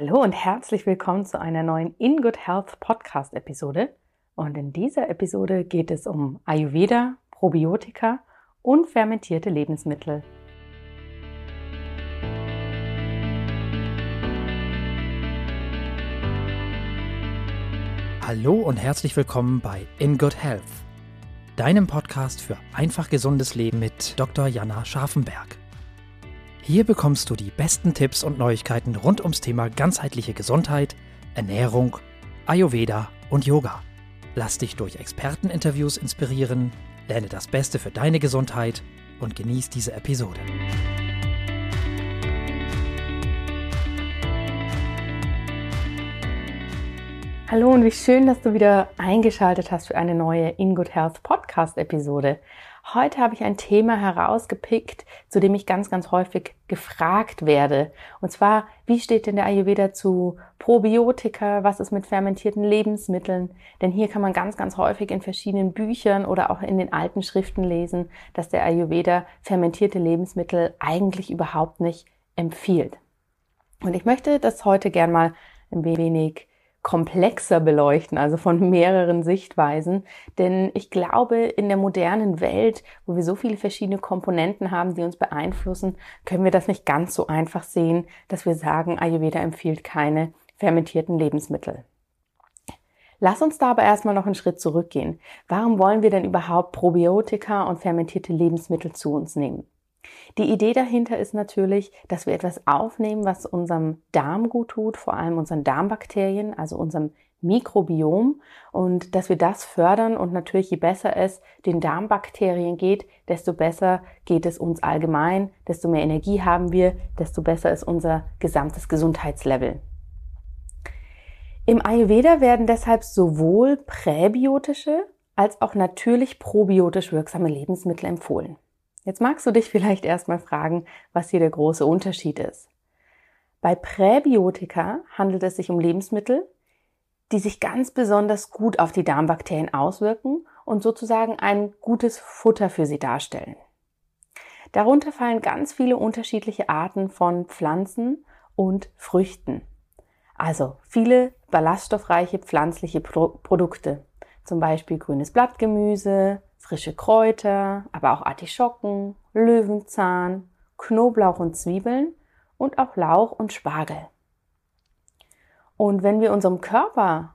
Hallo und herzlich willkommen zu einer neuen In Good Health Podcast Episode. Und in dieser Episode geht es um Ayurveda, Probiotika und fermentierte Lebensmittel. Hallo und herzlich willkommen bei In Good Health, deinem Podcast für einfach gesundes Leben mit Dr. Jana Scharfenberg. Hier bekommst du die besten Tipps und Neuigkeiten rund ums Thema ganzheitliche Gesundheit, Ernährung, Ayurveda und Yoga. Lass dich durch Experteninterviews inspirieren, lerne das Beste für deine Gesundheit und genieß diese Episode. Hallo und wie schön, dass du wieder eingeschaltet hast für eine neue In Good Health Podcast Episode. Heute habe ich ein Thema herausgepickt, zu dem ich ganz, ganz häufig gefragt werde. Und zwar, wie steht denn der Ayurveda zu Probiotika? Was ist mit fermentierten Lebensmitteln? Denn hier kann man ganz, ganz häufig in verschiedenen Büchern oder auch in den alten Schriften lesen, dass der Ayurveda fermentierte Lebensmittel eigentlich überhaupt nicht empfiehlt. Und ich möchte das heute gern mal ein wenig komplexer beleuchten, also von mehreren Sichtweisen. Denn ich glaube, in der modernen Welt, wo wir so viele verschiedene Komponenten haben, die uns beeinflussen, können wir das nicht ganz so einfach sehen, dass wir sagen, Ayurveda empfiehlt keine fermentierten Lebensmittel. Lass uns da aber erstmal noch einen Schritt zurückgehen. Warum wollen wir denn überhaupt Probiotika und fermentierte Lebensmittel zu uns nehmen? Die Idee dahinter ist natürlich, dass wir etwas aufnehmen, was unserem Darm gut tut, vor allem unseren Darmbakterien, also unserem Mikrobiom und dass wir das fördern und natürlich je besser es den Darmbakterien geht, desto besser geht es uns allgemein, desto mehr Energie haben wir, desto besser ist unser gesamtes Gesundheitslevel. Im Ayurveda werden deshalb sowohl präbiotische als auch natürlich probiotisch wirksame Lebensmittel empfohlen. Jetzt magst du dich vielleicht erstmal fragen, was hier der große Unterschied ist. Bei Präbiotika handelt es sich um Lebensmittel, die sich ganz besonders gut auf die Darmbakterien auswirken und sozusagen ein gutes Futter für sie darstellen. Darunter fallen ganz viele unterschiedliche Arten von Pflanzen und Früchten. Also viele ballaststoffreiche pflanzliche Pro Produkte, zum Beispiel grünes Blattgemüse, frische Kräuter, aber auch Artischocken, Löwenzahn, Knoblauch und Zwiebeln und auch Lauch und Spargel. Und wenn wir unserem Körper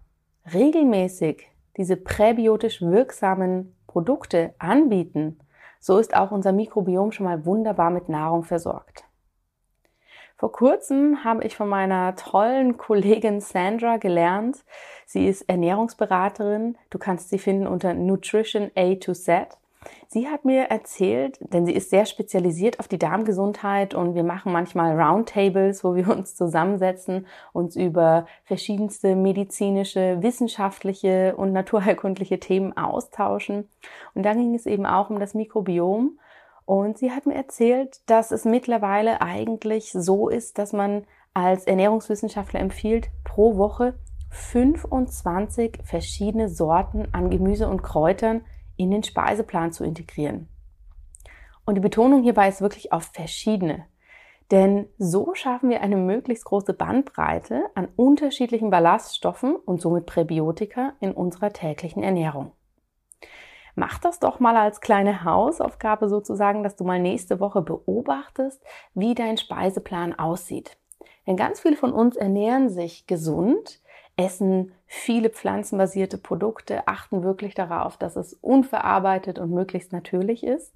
regelmäßig diese präbiotisch wirksamen Produkte anbieten, so ist auch unser Mikrobiom schon mal wunderbar mit Nahrung versorgt. Vor kurzem habe ich von meiner tollen Kollegin Sandra gelernt. Sie ist Ernährungsberaterin. Du kannst sie finden unter Nutrition A to Z. Sie hat mir erzählt, denn sie ist sehr spezialisiert auf die Darmgesundheit und wir machen manchmal Roundtables, wo wir uns zusammensetzen, uns über verschiedenste medizinische, wissenschaftliche und naturheilkundliche Themen austauschen. Und da ging es eben auch um das Mikrobiom und sie hat mir erzählt, dass es mittlerweile eigentlich so ist, dass man als Ernährungswissenschaftler empfiehlt, pro Woche 25 verschiedene Sorten an Gemüse und Kräutern in den Speiseplan zu integrieren. Und die Betonung hierbei ist wirklich auf verschiedene. Denn so schaffen wir eine möglichst große Bandbreite an unterschiedlichen Ballaststoffen und somit Präbiotika in unserer täglichen Ernährung. Mach das doch mal als kleine Hausaufgabe sozusagen, dass du mal nächste Woche beobachtest, wie dein Speiseplan aussieht. Denn ganz viele von uns ernähren sich gesund, essen viele pflanzenbasierte Produkte, achten wirklich darauf, dass es unverarbeitet und möglichst natürlich ist.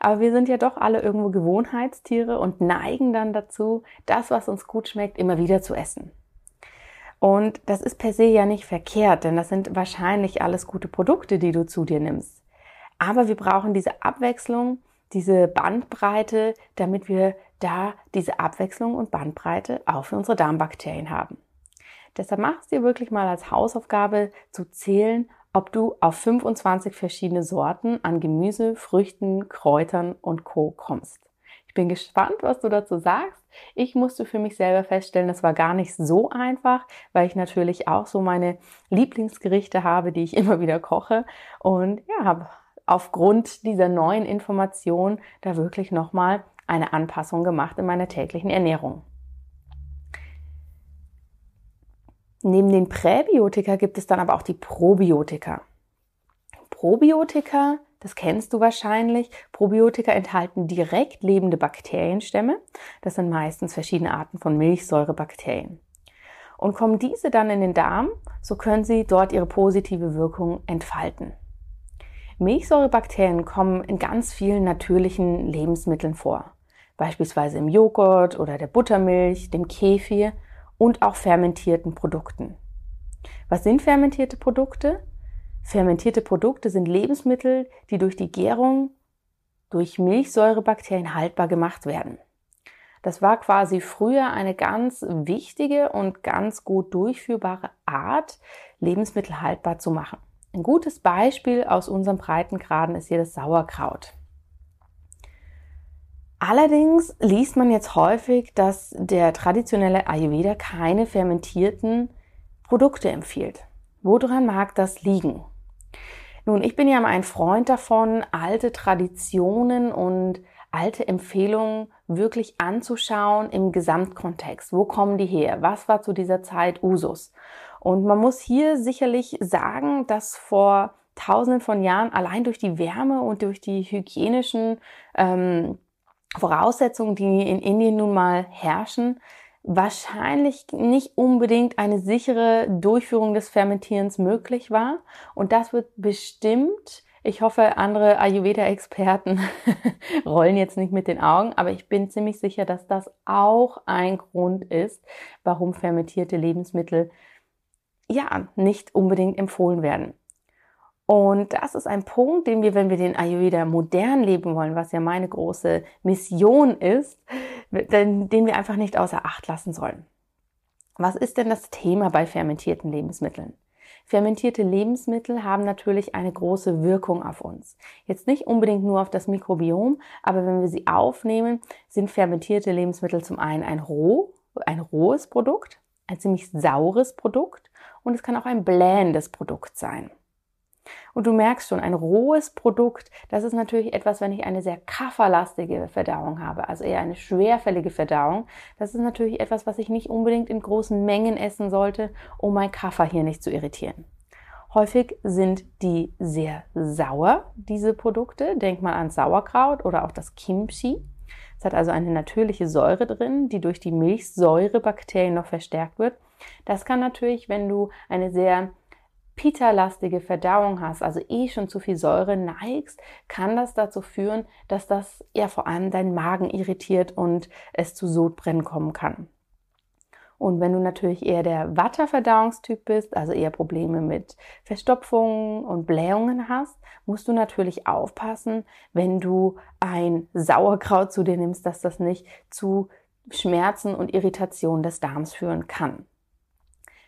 Aber wir sind ja doch alle irgendwo Gewohnheitstiere und neigen dann dazu, das, was uns gut schmeckt, immer wieder zu essen. Und das ist per se ja nicht verkehrt, denn das sind wahrscheinlich alles gute Produkte, die du zu dir nimmst. Aber wir brauchen diese Abwechslung, diese Bandbreite, damit wir da diese Abwechslung und Bandbreite auch für unsere Darmbakterien haben. Deshalb mach es dir wirklich mal als Hausaufgabe zu zählen, ob du auf 25 verschiedene Sorten an Gemüse, Früchten, Kräutern und Co. kommst. Ich bin gespannt, was du dazu sagst. Ich musste für mich selber feststellen, das war gar nicht so einfach, weil ich natürlich auch so meine Lieblingsgerichte habe, die ich immer wieder koche und ja, habe aufgrund dieser neuen Information da wirklich nochmal eine Anpassung gemacht in meiner täglichen Ernährung. Neben den Präbiotika gibt es dann aber auch die Probiotika. Probiotika, das kennst du wahrscheinlich. Probiotika enthalten direkt lebende Bakterienstämme. Das sind meistens verschiedene Arten von Milchsäurebakterien. Und kommen diese dann in den Darm, so können sie dort ihre positive Wirkung entfalten. Milchsäurebakterien kommen in ganz vielen natürlichen Lebensmitteln vor, beispielsweise im Joghurt oder der Buttermilch, dem Kefir und auch fermentierten Produkten. Was sind fermentierte Produkte? Fermentierte Produkte sind Lebensmittel, die durch die Gärung durch Milchsäurebakterien haltbar gemacht werden. Das war quasi früher eine ganz wichtige und ganz gut durchführbare Art, Lebensmittel haltbar zu machen. Ein gutes Beispiel aus unserem Breitengraden ist hier das Sauerkraut. Allerdings liest man jetzt häufig, dass der traditionelle Ayurveda keine fermentierten Produkte empfiehlt. Woran mag das liegen? Nun, ich bin ja mal ein Freund davon, alte Traditionen und alte Empfehlungen wirklich anzuschauen im Gesamtkontext. Wo kommen die her? Was war zu dieser Zeit Usus? Und man muss hier sicherlich sagen, dass vor Tausenden von Jahren allein durch die Wärme und durch die hygienischen ähm, Voraussetzungen, die in Indien nun mal herrschen, wahrscheinlich nicht unbedingt eine sichere Durchführung des Fermentierens möglich war. Und das wird bestimmt, ich hoffe, andere Ayurveda-Experten rollen jetzt nicht mit den Augen, aber ich bin ziemlich sicher, dass das auch ein Grund ist, warum fermentierte Lebensmittel ja nicht unbedingt empfohlen werden. Und das ist ein Punkt, den wir, wenn wir den Ayurveda modern leben wollen, was ja meine große Mission ist, den, den wir einfach nicht außer Acht lassen sollen. Was ist denn das Thema bei fermentierten Lebensmitteln? Fermentierte Lebensmittel haben natürlich eine große Wirkung auf uns. Jetzt nicht unbedingt nur auf das Mikrobiom, aber wenn wir sie aufnehmen, sind fermentierte Lebensmittel zum einen ein roh, ein rohes Produkt, ein ziemlich saures Produkt und es kann auch ein blähendes Produkt sein. Und du merkst schon, ein rohes Produkt, das ist natürlich etwas, wenn ich eine sehr kafferlastige Verdauung habe, also eher eine schwerfällige Verdauung. Das ist natürlich etwas, was ich nicht unbedingt in großen Mengen essen sollte, um mein Kaffer hier nicht zu irritieren. Häufig sind die sehr sauer, diese Produkte. Denk mal an Sauerkraut oder auch das Kimchi. Es hat also eine natürliche Säure drin, die durch die Milchsäurebakterien noch verstärkt wird. Das kann natürlich, wenn du eine sehr Pita-lastige Verdauung hast, also eh schon zu viel Säure neigst, kann das dazu führen, dass das ja vor allem deinen Magen irritiert und es zu Sodbrennen kommen kann. Und wenn du natürlich eher der Watter-Verdauungstyp bist, also eher Probleme mit Verstopfungen und Blähungen hast, musst du natürlich aufpassen, wenn du ein Sauerkraut zu dir nimmst, dass das nicht zu Schmerzen und Irritationen des Darms führen kann.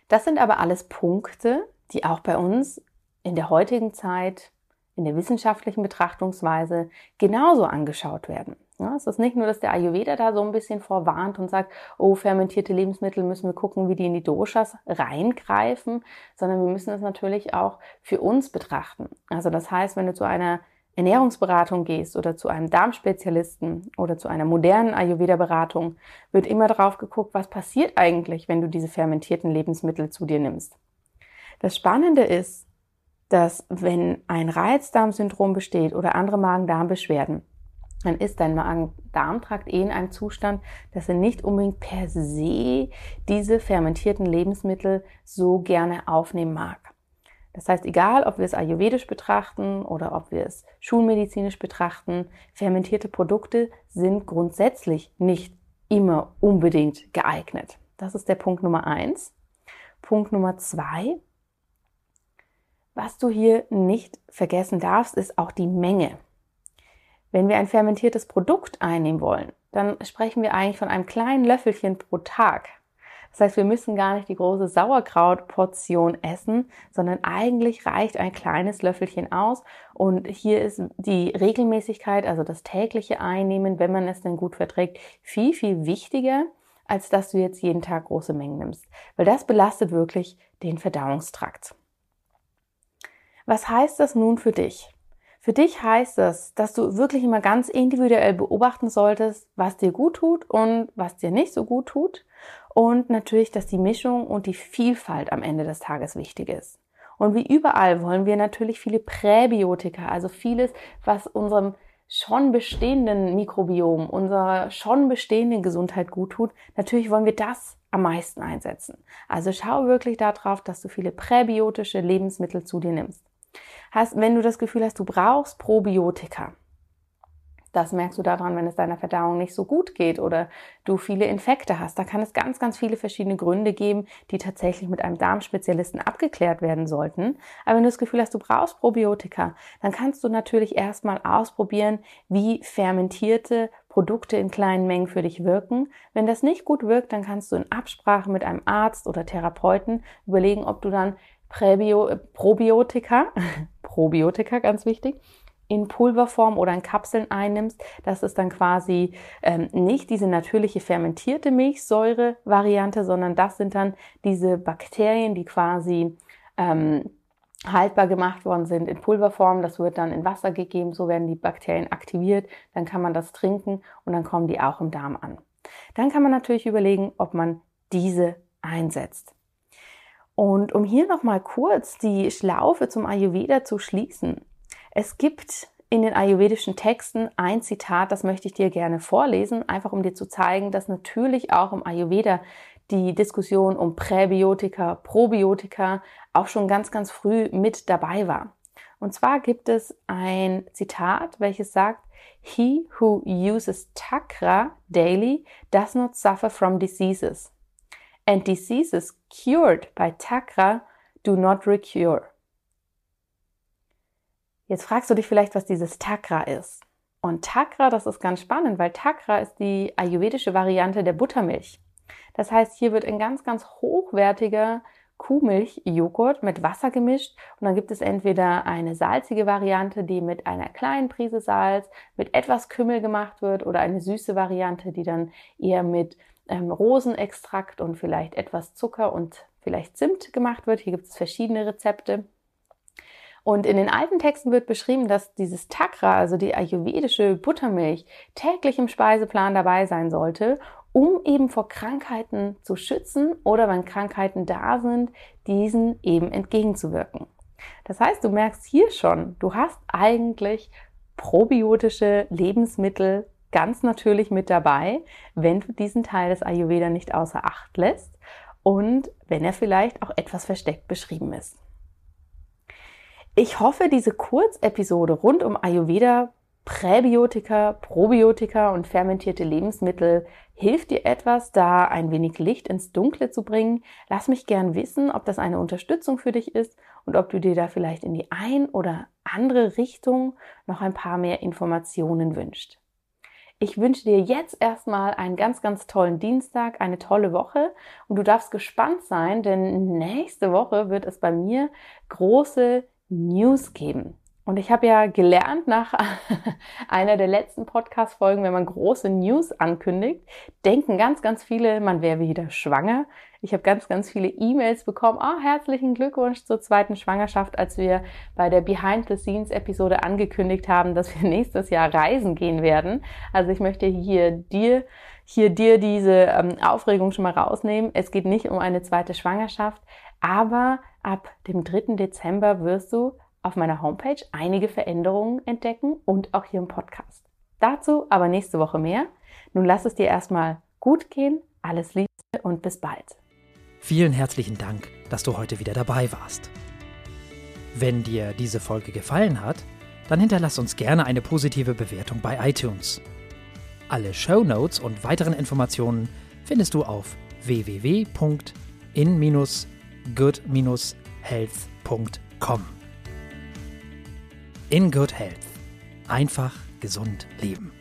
Das sind aber alles Punkte, die auch bei uns in der heutigen Zeit, in der wissenschaftlichen Betrachtungsweise genauso angeschaut werden. Ja, es ist nicht nur, dass der Ayurveda da so ein bisschen vorwarnt und sagt, oh, fermentierte Lebensmittel müssen wir gucken, wie die in die Doshas reingreifen, sondern wir müssen es natürlich auch für uns betrachten. Also das heißt, wenn du zu einer Ernährungsberatung gehst oder zu einem Darmspezialisten oder zu einer modernen Ayurveda-Beratung, wird immer drauf geguckt, was passiert eigentlich, wenn du diese fermentierten Lebensmittel zu dir nimmst. Das Spannende ist, dass wenn ein Reizdarmsyndrom besteht oder andere Magen-Darm-Beschwerden, dann ist dein Magen-Darm-Trakt eh in einem Zustand, dass er nicht unbedingt per se diese fermentierten Lebensmittel so gerne aufnehmen mag. Das heißt, egal ob wir es ayurvedisch betrachten oder ob wir es schulmedizinisch betrachten, fermentierte Produkte sind grundsätzlich nicht immer unbedingt geeignet. Das ist der Punkt Nummer eins. Punkt Nummer zwei. Was du hier nicht vergessen darfst, ist auch die Menge. Wenn wir ein fermentiertes Produkt einnehmen wollen, dann sprechen wir eigentlich von einem kleinen Löffelchen pro Tag. Das heißt, wir müssen gar nicht die große Sauerkrautportion essen, sondern eigentlich reicht ein kleines Löffelchen aus. Und hier ist die Regelmäßigkeit, also das tägliche Einnehmen, wenn man es denn gut verträgt, viel, viel wichtiger, als dass du jetzt jeden Tag große Mengen nimmst. Weil das belastet wirklich den Verdauungstrakt. Was heißt das nun für dich? Für dich heißt das, dass du wirklich immer ganz individuell beobachten solltest, was dir gut tut und was dir nicht so gut tut Und natürlich, dass die Mischung und die Vielfalt am Ende des Tages wichtig ist. Und wie überall wollen wir natürlich viele Präbiotika, also vieles, was unserem schon bestehenden Mikrobiom, unserer schon bestehenden Gesundheit gut tut. Natürlich wollen wir das am meisten einsetzen. Also schau wirklich darauf, dass du viele präbiotische Lebensmittel zu dir nimmst. Hast, wenn du das Gefühl hast, du brauchst Probiotika, das merkst du daran, wenn es deiner Verdauung nicht so gut geht oder du viele Infekte hast. Da kann es ganz, ganz viele verschiedene Gründe geben, die tatsächlich mit einem Darmspezialisten abgeklärt werden sollten. Aber wenn du das Gefühl hast, du brauchst Probiotika, dann kannst du natürlich erstmal ausprobieren, wie fermentierte Produkte in kleinen Mengen für dich wirken. Wenn das nicht gut wirkt, dann kannst du in Absprache mit einem Arzt oder Therapeuten überlegen, ob du dann Präbio, Probiotika, Probiotika ganz wichtig, in Pulverform oder in Kapseln einnimmst, das ist dann quasi ähm, nicht diese natürliche fermentierte Milchsäure-Variante, sondern das sind dann diese Bakterien, die quasi ähm, haltbar gemacht worden sind in Pulverform. Das wird dann in Wasser gegeben, so werden die Bakterien aktiviert, dann kann man das trinken und dann kommen die auch im Darm an. Dann kann man natürlich überlegen, ob man diese einsetzt. Und um hier nochmal kurz die Schlaufe zum Ayurveda zu schließen, es gibt in den ayurvedischen Texten ein Zitat, das möchte ich dir gerne vorlesen, einfach um dir zu zeigen, dass natürlich auch im Ayurveda die Diskussion um Präbiotika, Probiotika auch schon ganz, ganz früh mit dabei war. Und zwar gibt es ein Zitat, welches sagt, He who uses Takra daily does not suffer from diseases. And diseases cured by Takra do not recur. Jetzt fragst du dich vielleicht, was dieses Takra ist. Und Takra, das ist ganz spannend, weil Takra ist die ayurvedische Variante der Buttermilch. Das heißt, hier wird ein ganz, ganz hochwertiger Kuhmilch-Joghurt mit Wasser gemischt und dann gibt es entweder eine salzige Variante, die mit einer kleinen Prise Salz, mit etwas Kümmel gemacht wird oder eine süße Variante, die dann eher mit ähm, Rosenextrakt und vielleicht etwas Zucker und vielleicht Zimt gemacht wird. Hier gibt es verschiedene Rezepte. Und in den alten Texten wird beschrieben, dass dieses Takra, also die ayurvedische Buttermilch, täglich im Speiseplan dabei sein sollte, um eben vor Krankheiten zu schützen oder wenn Krankheiten da sind, diesen eben entgegenzuwirken. Das heißt, du merkst hier schon, du hast eigentlich probiotische Lebensmittel ganz natürlich mit dabei, wenn du diesen Teil des Ayurveda nicht außer Acht lässt und wenn er vielleicht auch etwas versteckt beschrieben ist. Ich hoffe, diese Kurzepisode rund um Ayurveda, Präbiotika, Probiotika und fermentierte Lebensmittel hilft dir etwas, da ein wenig Licht ins Dunkle zu bringen. Lass mich gern wissen, ob das eine Unterstützung für dich ist und ob du dir da vielleicht in die ein oder andere Richtung noch ein paar mehr Informationen wünscht. Ich wünsche dir jetzt erstmal einen ganz, ganz tollen Dienstag, eine tolle Woche und du darfst gespannt sein, denn nächste Woche wird es bei mir große News geben. Und ich habe ja gelernt nach einer der letzten Podcast-Folgen, wenn man große News ankündigt, denken ganz, ganz viele, man wäre wieder schwanger. Ich habe ganz, ganz viele E-Mails bekommen. Oh, herzlichen Glückwunsch zur zweiten Schwangerschaft, als wir bei der Behind the Scenes Episode angekündigt haben, dass wir nächstes Jahr reisen gehen werden. Also ich möchte hier dir hier dir diese ähm, Aufregung schon mal rausnehmen. Es geht nicht um eine zweite Schwangerschaft, aber ab dem 3. Dezember wirst du auf meiner Homepage einige Veränderungen entdecken und auch hier im Podcast. Dazu aber nächste Woche mehr. Nun lass es dir erstmal gut gehen. Alles Liebe und bis bald. Vielen herzlichen Dank, dass du heute wieder dabei warst. Wenn dir diese Folge gefallen hat, dann hinterlass uns gerne eine positive Bewertung bei iTunes. Alle Show Notes und weiteren Informationen findest du auf www.in- good-health.com. In Good Health. Einfach gesund leben.